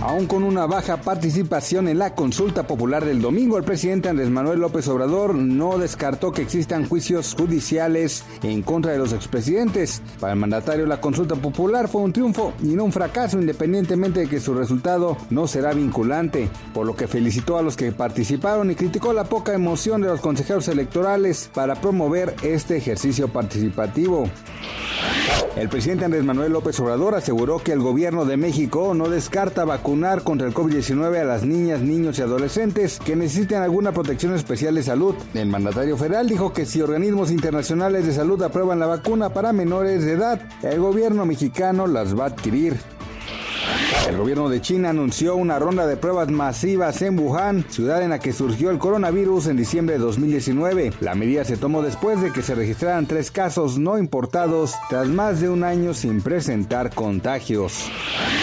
Aún con una baja participación en la consulta popular del domingo, el presidente Andrés Manuel López Obrador no descartó que existan juicios judiciales en contra de los expresidentes. Para el mandatario, la consulta popular fue un triunfo y no un fracaso, independientemente de que su resultado no será vinculante, por lo que felicitó a los que participaron y criticó la poca emoción de los consejeros electorales para promover este ejercicio participativo. El presidente Andrés Manuel López Obrador aseguró que el gobierno de México no descarta vacunar contra el COVID-19 a las niñas, niños y adolescentes que necesiten alguna protección especial de salud. El mandatario federal dijo que si organismos internacionales de salud aprueban la vacuna para menores de edad, el gobierno mexicano las va a adquirir. El gobierno de China anunció una ronda de pruebas masivas en Wuhan, ciudad en la que surgió el coronavirus en diciembre de 2019. La medida se tomó después de que se registraran tres casos no importados tras más de un año sin presentar contagios.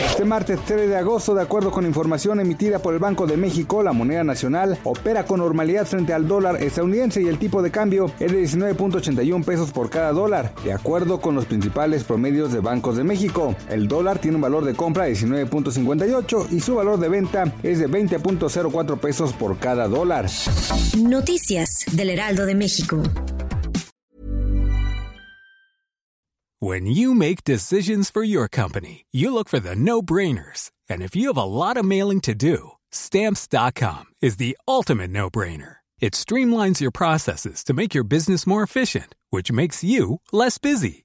Este martes 3 de agosto, de acuerdo con información emitida por el Banco de México, la moneda nacional opera con normalidad frente al dólar estadounidense y el tipo de cambio es de 19.81 pesos por cada dólar, de acuerdo con los principales promedios de bancos de México. El dólar tiene un valor de compra de 19.58 y su valor de venta es de 20.04 pesos por cada dólar. Noticias del Heraldo de México. When you make decisions for your company, you look for the no-brainers. And if you have a lot of mailing to do, stamps.com is the ultimate no-brainer. It streamlines your processes to make your business more efficient, which makes you less busy.